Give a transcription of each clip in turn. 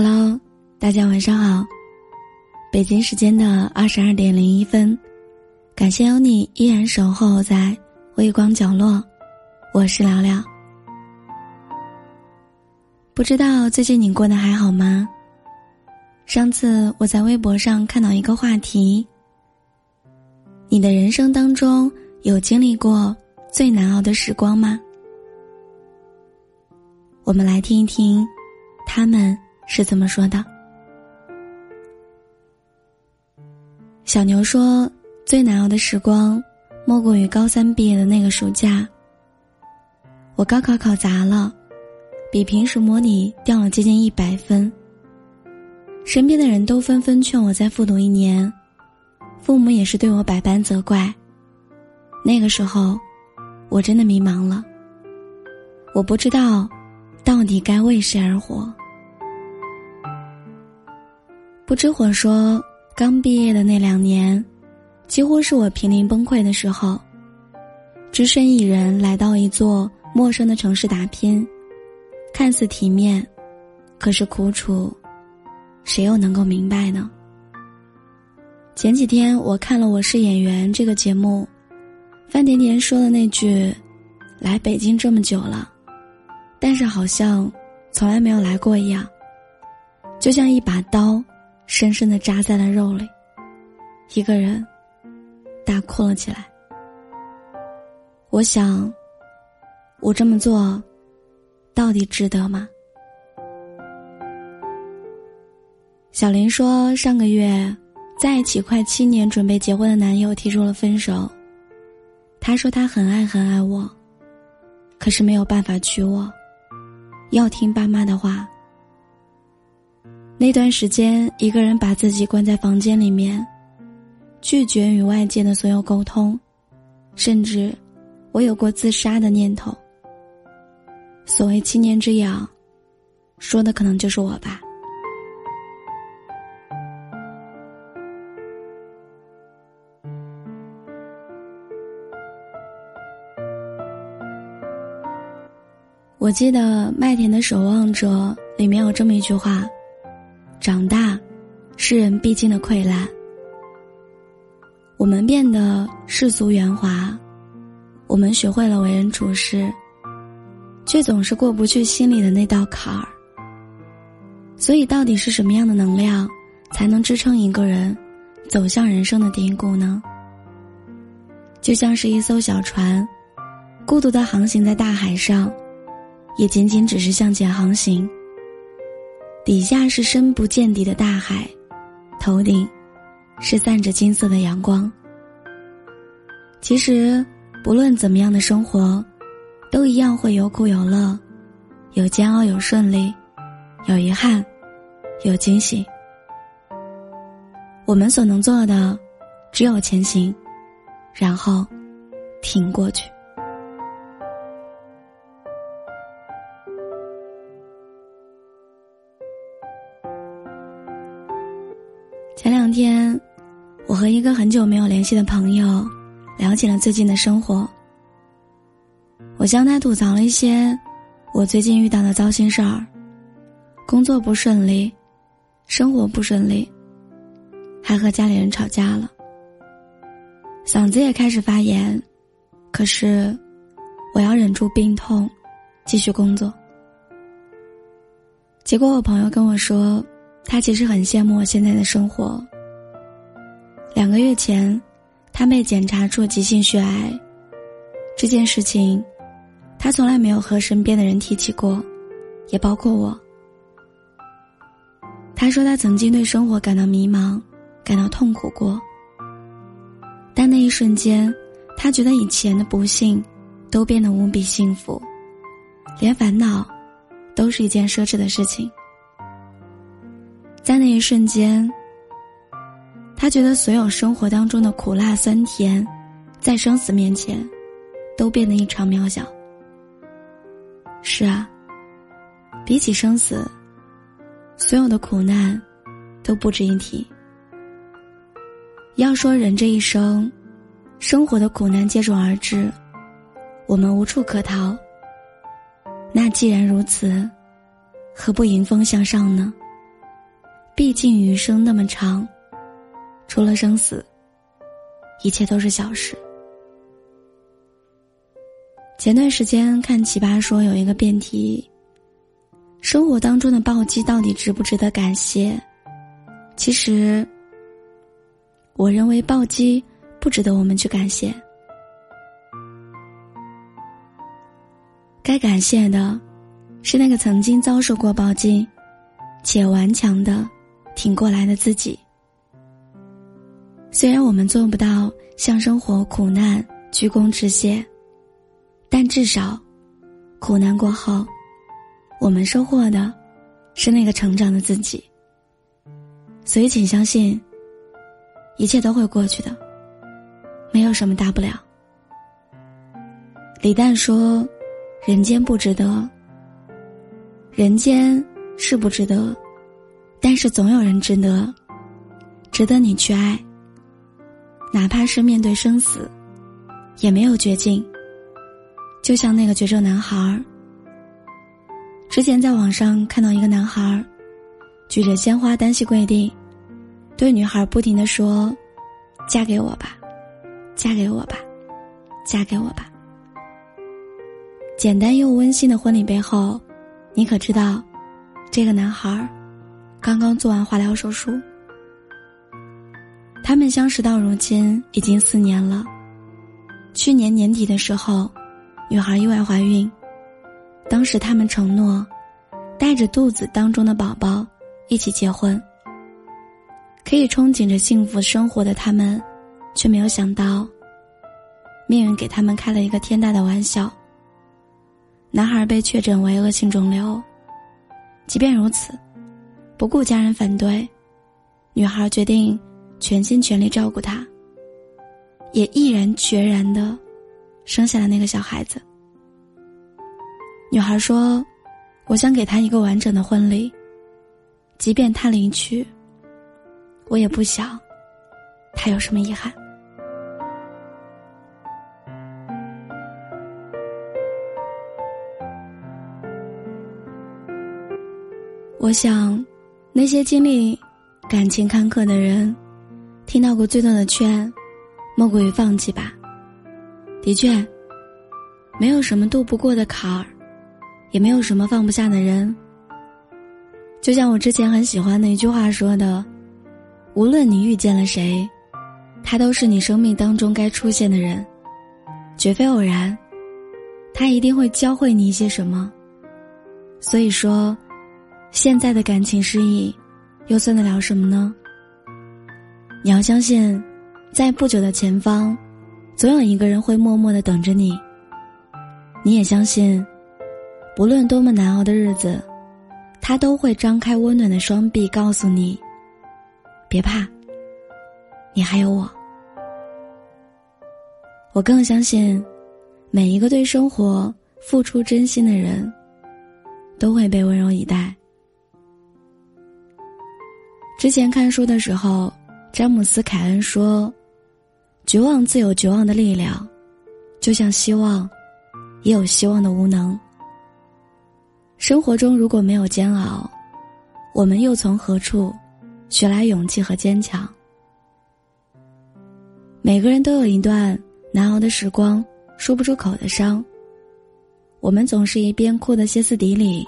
Hello，大家晚上好。北京时间的二十二点零一分，感谢有你依然守候在微光角落，我是聊聊。不知道最近你过得还好吗？上次我在微博上看到一个话题：你的人生当中有经历过最难熬的时光吗？我们来听一听，他们。是怎么说的？小牛说：“最难熬的时光，莫过于高三毕业的那个暑假。我高考考砸了，比平时模拟掉了接近一百分。身边的人都纷纷劝我再复读一年，父母也是对我百般责怪。那个时候，我真的迷茫了。我不知道，到底该为谁而活。”不知火说，刚毕业的那两年，几乎是我濒临崩溃的时候。只身一人来到一座陌生的城市打拼，看似体面，可是苦楚，谁又能够明白呢？前几天我看了《我是演员》这个节目，范甜甜说的那句：“来北京这么久了，但是好像从来没有来过一样，就像一把刀。”深深的扎在了肉里，一个人大哭了起来。我想，我这么做，到底值得吗？小林说，上个月在一起快七年、准备结婚的男友提出了分手。他说他很爱很爱我，可是没有办法娶我，要听爸妈的话。那段时间，一个人把自己关在房间里面，拒绝与外界的所有沟通，甚至我有过自杀的念头。所谓七年之痒，说的可能就是我吧。我记得《麦田的守望者》里面有这么一句话。长大，是人必经的溃烂。我们变得世俗圆滑，我们学会了为人处事，却总是过不去心里的那道坎儿。所以，到底是什么样的能量，才能支撑一个人走向人生的低谷呢？就像是一艘小船，孤独的航行在大海上，也仅仅只是向前航行。底下是深不见底的大海，头顶是散着金色的阳光。其实，不论怎么样的生活，都一样会有苦有乐，有煎熬有顺利，有遗憾，有惊喜。我们所能做的，只有前行，然后挺过去。前两天，我和一个很久没有联系的朋友聊起了最近的生活。我向他吐槽了一些我最近遇到的糟心事儿：工作不顺利，生活不顺利，还和家里人吵架了，嗓子也开始发炎。可是，我要忍住病痛，继续工作。结果，我朋友跟我说。他其实很羡慕我现在的生活。两个月前，他被检查出急性血癌，这件事情，他从来没有和身边的人提起过，也包括我。他说他曾经对生活感到迷茫，感到痛苦过，但那一瞬间，他觉得以前的不幸，都变得无比幸福，连烦恼，都是一件奢侈的事情。那一瞬间，他觉得所有生活当中的苦辣酸甜，在生死面前，都变得异常渺小。是啊，比起生死，所有的苦难都不值一提。要说人这一生，生活的苦难接踵而至，我们无处可逃。那既然如此，何不迎风向上呢？毕竟余生那么长，除了生死，一切都是小事。前段时间看奇葩说有一个辩题：生活当中的暴击到底值不值得感谢？其实，我认为暴击不值得我们去感谢。该感谢的，是那个曾经遭受过暴击，且顽强的挺过来的自己。虽然我们做不到向生活苦难鞠躬致谢。但至少，苦难过后，我们收获的，是那个成长的自己。所以，请相信，一切都会过去的，没有什么大不了。李诞说：“人间不值得，人间是不值得，但是总有人值得，值得你去爱。哪怕是面对生死，也没有绝境。”就像那个绝症男孩儿。之前在网上看到一个男孩儿，举着鲜花单膝跪地，对女孩不停的说：“嫁给我吧，嫁给我吧，嫁给我吧。”简单又温馨的婚礼背后，你可知道，这个男孩儿刚刚做完化疗手术。他们相识到如今已经四年了，去年年底的时候。女孩意外怀孕，当时他们承诺，带着肚子当中的宝宝一起结婚。可以憧憬着幸福生活的他们，却没有想到，命运给他们开了一个天大的玩笑。男孩被确诊为恶性肿瘤，即便如此，不顾家人反对，女孩决定全心全力照顾他，也毅然决然的。生下了那个小孩子。女孩说：“我想给他一个完整的婚礼，即便他离去，我也不想他有什么遗憾。”我想，那些经历感情坎坷的人，听到过最多的劝，莫过于放弃吧。的确，没有什么渡不过的坎儿，也没有什么放不下的人。就像我之前很喜欢的一句话说的：“无论你遇见了谁，他都是你生命当中该出现的人，绝非偶然。他一定会教会你一些什么。”所以说，现在的感情失意，又算得了什么呢？你要相信，在不久的前方。总有一个人会默默的等着你。你也相信，不论多么难熬的日子，他都会张开温暖的双臂，告诉你：别怕，你还有我。我更相信，每一个对生活付出真心的人，都会被温柔以待。之前看书的时候，詹姆斯·凯恩说。绝望自有绝望的力量，就像希望，也有希望的无能。生活中如果没有煎熬，我们又从何处学来勇气和坚强？每个人都有一段难熬的时光，说不出口的伤。我们总是一边哭得歇斯底里，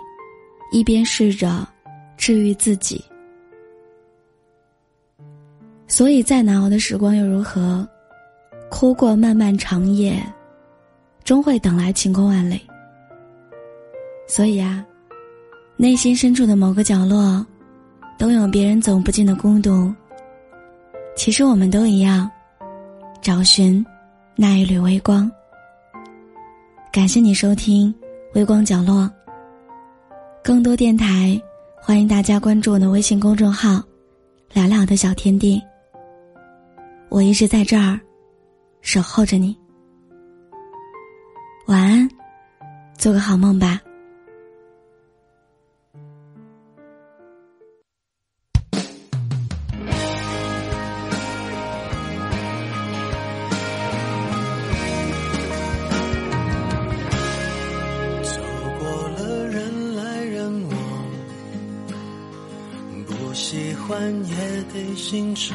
一边试着治愈自己。所以，再难熬的时光又如何？哭过漫漫长夜，终会等来晴空万里。所以啊，内心深处的某个角落，都有别人走不进的孤独。其实我们都一样，找寻那一缕微光。感谢你收听《微光角落》，更多电台，欢迎大家关注我的微信公众号“聊聊的小天地”。我一直在这儿。守候着你，晚安，做个好梦吧。走过了人来人往，不喜欢也得欣赏。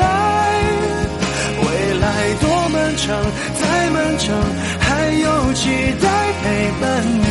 再漫长，还有期待陪伴你，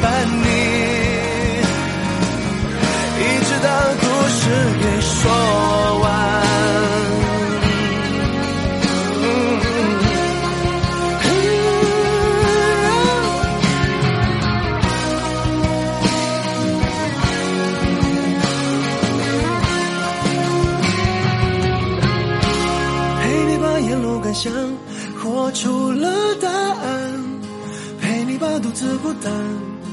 伴你一直到故事给说完。陪你把沿路感想活出了答案。陪你把独自孤单